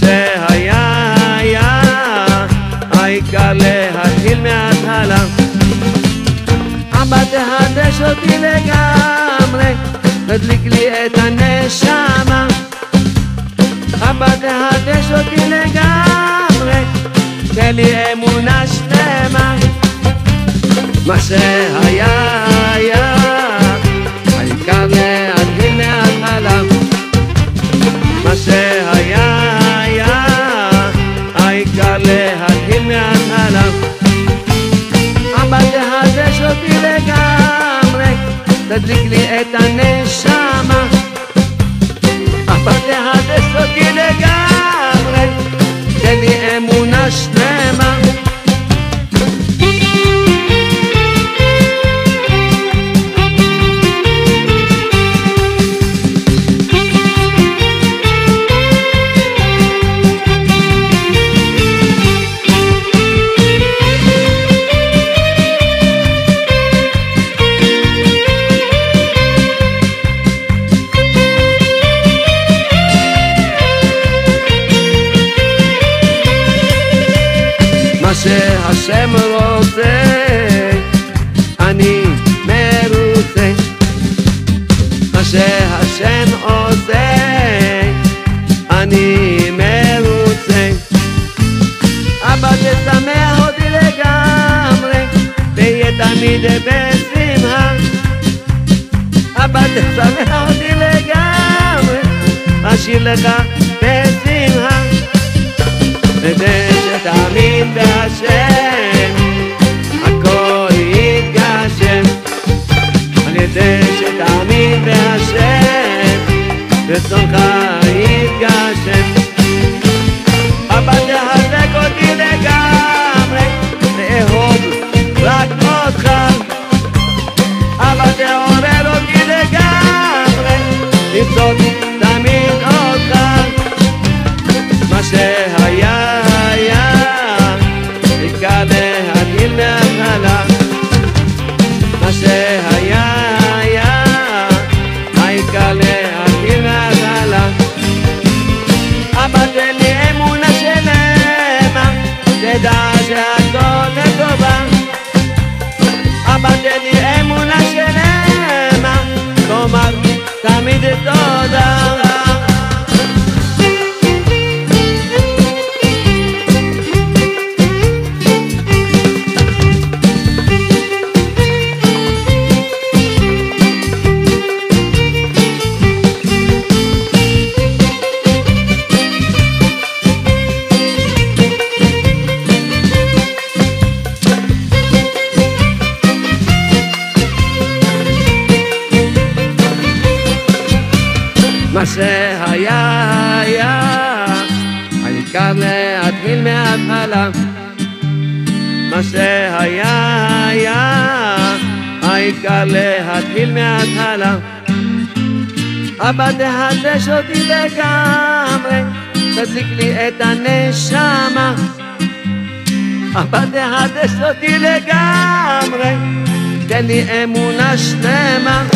שהיה היה, העיקר להתחיל מההתחלה. אבא תחדש אותי לגמרי, תדליק לי את הנשמה. אבא תחדש אותי לגמרי, תן לי אמונה שלמה. מה שהיה תדליק שהשם רוצה, אני מרוצה. מה שהשם עושה, אני מרוצה. אבא תשמח אותי לגמרי, תהיה תמיד בשמחה. אבא תשמח אותי לגמרי, אשאיר לך בשמחה. שתאמין בהשם, הכל יתגשם. על ידי שתאמין בהשם, רצונך יתגשם. אבא תחזק אותי לגמרי, לאהוב רק אותך. אבא תעורר אותי לגמרי, למצוא תמיד אותך. מה שהיה escuchando שהיה היה, העיקר להתחיל מההתחלה. מה שהיה היה, העיקר להתחיל מההתחלה. אבא תחדש אותי לגמרי, תדליק לי את הנשמה. אבא תחדש אותי לגמרי, תן לי אמונה שלמה.